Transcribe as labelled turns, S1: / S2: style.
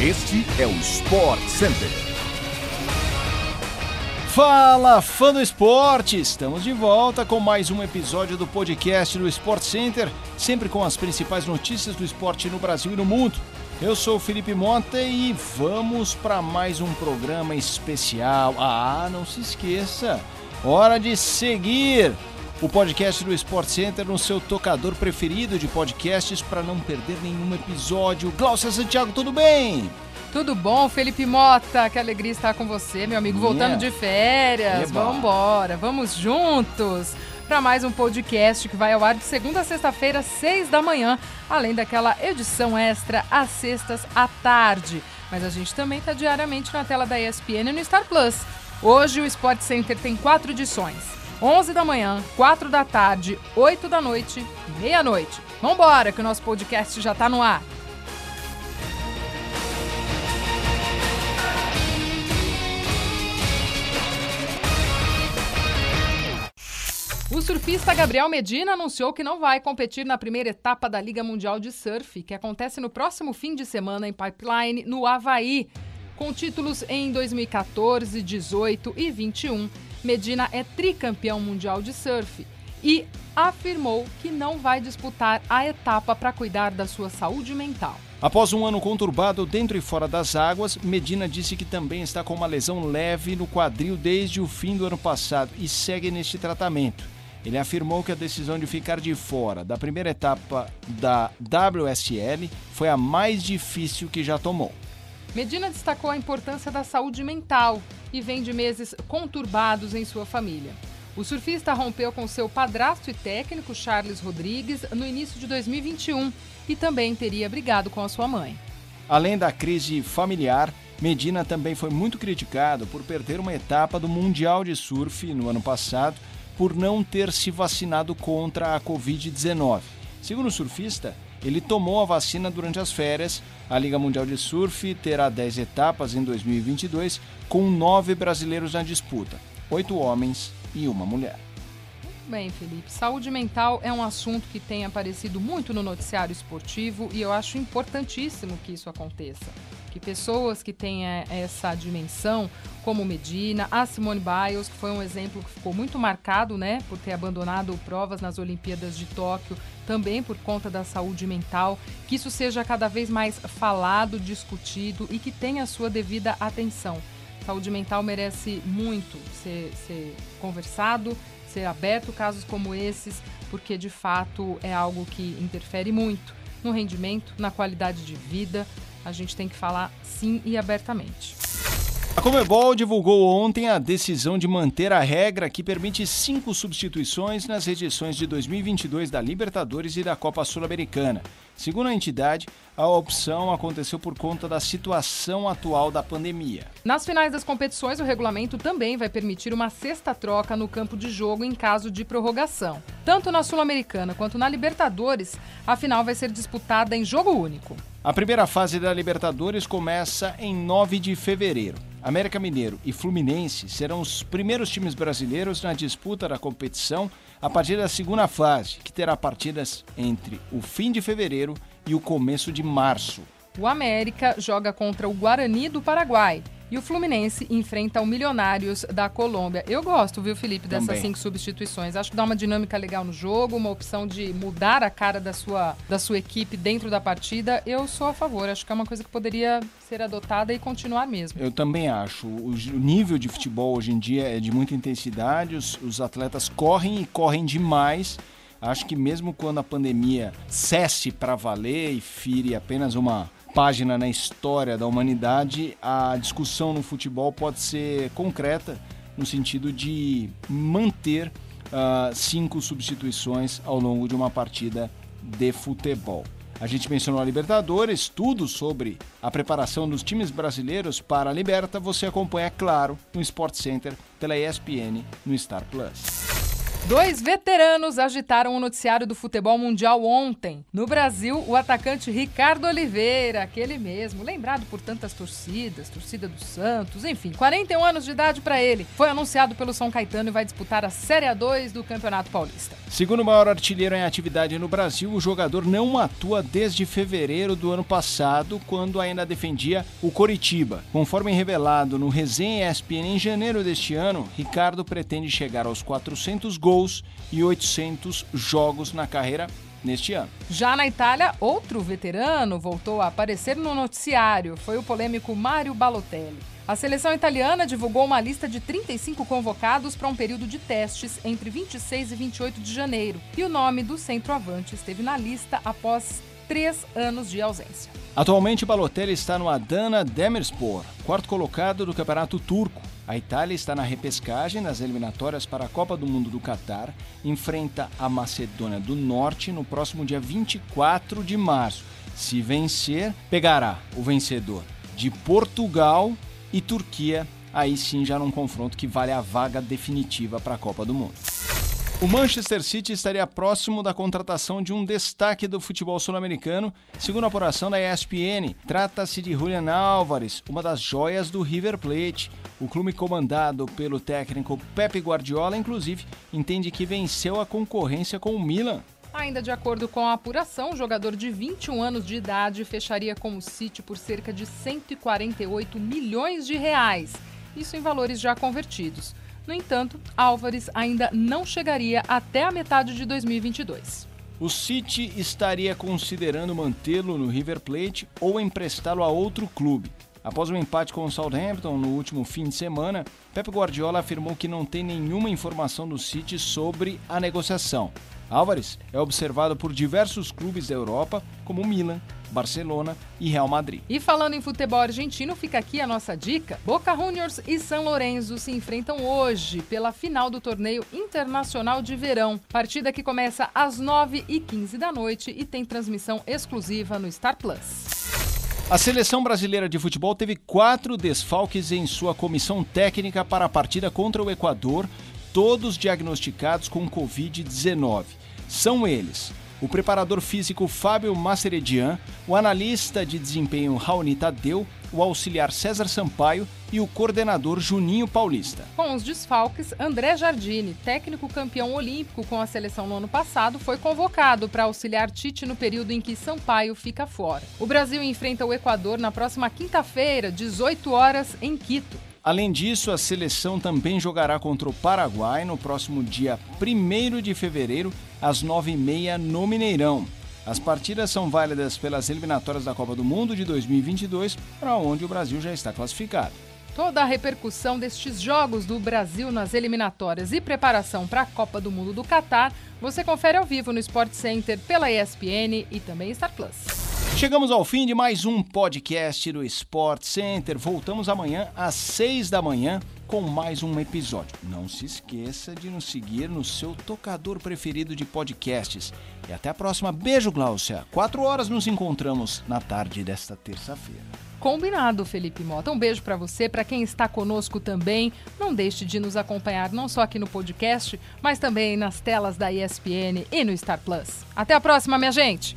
S1: Este é o Sport Center.
S2: Fala, fã do esporte! Estamos de volta com mais um episódio do podcast do Sport Center, sempre com as principais notícias do esporte no Brasil e no mundo. Eu sou o Felipe Monte e vamos para mais um programa especial. Ah, não se esqueça, hora de seguir o podcast do Sport Center no seu tocador preferido de podcasts para não perder nenhum episódio. Glaucia Santiago, tudo bem?
S3: Tudo bom, Felipe Mota? Que alegria estar com você, meu amigo, voltando de férias.
S2: Eba.
S3: Embora, vamos juntos para mais um podcast que vai ao ar de segunda a sexta-feira, seis da manhã, além daquela edição extra às sextas à tarde. Mas a gente também está diariamente na tela da ESPN e no Star Plus. Hoje o Sport Center tem quatro edições. 11 da manhã, 4 da tarde, 8 da noite meia-noite. Vambora, que o nosso podcast já está no ar. O surfista Gabriel Medina anunciou que não vai competir na primeira etapa da Liga Mundial de Surf, que acontece no próximo fim de semana em Pipeline, no Havaí. Com títulos em 2014, 18 e 21, Medina é tricampeão mundial de surf e afirmou que não vai disputar a etapa para cuidar da sua saúde mental.
S2: Após um ano conturbado dentro e fora das águas, Medina disse que também está com uma lesão leve no quadril desde o fim do ano passado e segue neste tratamento. Ele afirmou que a decisão de ficar de fora da primeira etapa da WSL foi a mais difícil que já tomou.
S3: Medina destacou a importância da saúde mental e vem de meses conturbados em sua família. O surfista rompeu com seu padrasto e técnico, Charles Rodrigues, no início de 2021 e também teria brigado com a sua mãe.
S2: Além da crise familiar, Medina também foi muito criticado por perder uma etapa do Mundial de Surf no ano passado por não ter se vacinado contra a Covid-19. Segundo o surfista, ele tomou a vacina durante as férias. A Liga Mundial de Surf terá 10 etapas em 2022, com nove brasileiros na disputa: oito homens e uma mulher.
S3: Muito bem, Felipe. Saúde mental é um assunto que tem aparecido muito no noticiário esportivo e eu acho importantíssimo que isso aconteça que pessoas que têm é, essa dimensão, como Medina, a Simone Biles, que foi um exemplo que ficou muito marcado, né, por ter abandonado provas nas Olimpíadas de Tóquio, também por conta da saúde mental, que isso seja cada vez mais falado, discutido e que tenha a sua devida atenção. Saúde mental merece muito ser, ser conversado, ser aberto casos como esses, porque de fato é algo que interfere muito no rendimento, na qualidade de vida, a gente tem que falar sim e abertamente.
S2: A Comebol divulgou ontem a decisão de manter a regra que permite cinco substituições nas edições de 2022 da Libertadores e da Copa Sul-Americana. Segundo a entidade, a opção aconteceu por conta da situação atual da pandemia.
S3: Nas finais das competições, o regulamento também vai permitir uma sexta troca no campo de jogo em caso de prorrogação. Tanto na Sul-Americana quanto na Libertadores, a final vai ser disputada em jogo único.
S2: A primeira fase da Libertadores começa em 9 de fevereiro. América Mineiro e Fluminense serão os primeiros times brasileiros na disputa da competição a partir da segunda fase, que terá partidas entre o fim de fevereiro e o começo de março.
S3: O América joga contra o Guarani do Paraguai e o Fluminense enfrenta o Milionários da Colômbia. Eu gosto, viu, Felipe, dessas
S2: Também.
S3: cinco substituições. Acho que dá uma dinâmica legal no jogo, uma opção de mudar a cara da sua, da sua equipe dentro da partida. Eu sou a favor. Acho que é uma coisa que poderia ser adotada e continuar mesmo.
S2: Eu também acho. O nível de futebol hoje em dia é de muita intensidade, os, os atletas correm e correm demais. Acho que mesmo quando a pandemia cesse para valer e fire apenas uma página na história da humanidade, a discussão no futebol pode ser concreta no sentido de manter uh, cinco substituições ao longo de uma partida de futebol. A gente mencionou a Libertadores, tudo sobre a preparação dos times brasileiros para a Liberta, você acompanha, claro, no Sport Center, pela ESPN, no Star Plus.
S3: Dois veteranos agitaram o noticiário do futebol mundial ontem. No Brasil, o atacante Ricardo Oliveira, aquele mesmo, lembrado por tantas torcidas, torcida do Santos, enfim, 41 anos de idade para ele, foi anunciado pelo São Caetano e vai disputar a Série A2 do Campeonato Paulista.
S2: Segundo o maior artilheiro em atividade no Brasil, o jogador não atua desde fevereiro do ano passado, quando ainda defendia o Coritiba. Conforme revelado no Resenha ESPN em janeiro deste ano, Ricardo pretende chegar aos 400 gols gols e 800 jogos na carreira neste ano.
S3: Já na Itália, outro veterano voltou a aparecer no noticiário. Foi o polêmico Mário Balotelli. A seleção italiana divulgou uma lista de 35 convocados para um período de testes entre 26 e 28 de janeiro. E o nome do centroavante esteve na lista após três anos de ausência.
S2: Atualmente, Balotelli está no Adana Demirspor, quarto colocado do Campeonato Turco. A Itália está na repescagem nas eliminatórias para a Copa do Mundo do Catar, enfrenta a Macedônia do Norte no próximo dia 24 de março. Se vencer, pegará o vencedor de Portugal e Turquia, aí sim já num confronto que vale a vaga definitiva para a Copa do Mundo. O Manchester City estaria próximo da contratação de um destaque do futebol sul-americano, segundo a apuração da ESPN. Trata-se de Julian Álvares, uma das joias do River Plate. O clube comandado pelo técnico Pepe Guardiola, inclusive, entende que venceu a concorrência com o Milan.
S3: Ainda de acordo com a apuração, o jogador de 21 anos de idade fecharia com o City por cerca de 148 milhões de reais. Isso em valores já convertidos. No entanto, Álvares ainda não chegaria até a metade de 2022.
S2: O City estaria considerando mantê-lo no River Plate ou emprestá-lo a outro clube. Após um empate com o Southampton no último fim de semana, Pep Guardiola afirmou que não tem nenhuma informação do City sobre a negociação. Álvares é observado por diversos clubes da Europa, como Milan, Barcelona e Real Madrid.
S3: E falando em futebol argentino, fica aqui a nossa dica. Boca Juniors e São Lourenço se enfrentam hoje pela final do torneio internacional de verão. Partida que começa às 9h15 da noite e tem transmissão exclusiva no Star Plus.
S2: A seleção brasileira de futebol teve quatro desfalques em sua comissão técnica para a partida contra o Equador, todos diagnosticados com Covid-19. São eles o preparador físico Fábio Maceredian, o analista de desempenho Raoni Tadeu, o auxiliar César Sampaio e o coordenador Juninho Paulista.
S3: Com os desfalques, André Jardine, técnico campeão olímpico com a seleção no ano passado, foi convocado para auxiliar Tite no período em que Sampaio fica fora. O Brasil enfrenta o Equador na próxima quinta-feira, 18 horas, em Quito.
S2: Além disso, a seleção também jogará contra o Paraguai no próximo dia 1 de fevereiro, às 9h30 no Mineirão. As partidas são válidas pelas eliminatórias da Copa do Mundo de 2022, para onde o Brasil já está classificado.
S3: Toda a repercussão destes jogos do Brasil nas eliminatórias e preparação para a Copa do Mundo do Catar, você confere ao vivo no Sport Center pela ESPN e também Star Plus.
S2: Chegamos ao fim de mais um podcast do Sport Center. Voltamos amanhã às seis da manhã com mais um episódio. Não se esqueça de nos seguir no seu tocador preferido de podcasts. E até a próxima. Beijo, Gláucia. Quatro horas nos encontramos na tarde desta terça-feira.
S3: Combinado, Felipe Mota. Um beijo para você, para quem está conosco também. Não deixe de nos acompanhar não só aqui no podcast, mas também nas telas da ESPN e no Star Plus. Até a próxima, minha gente.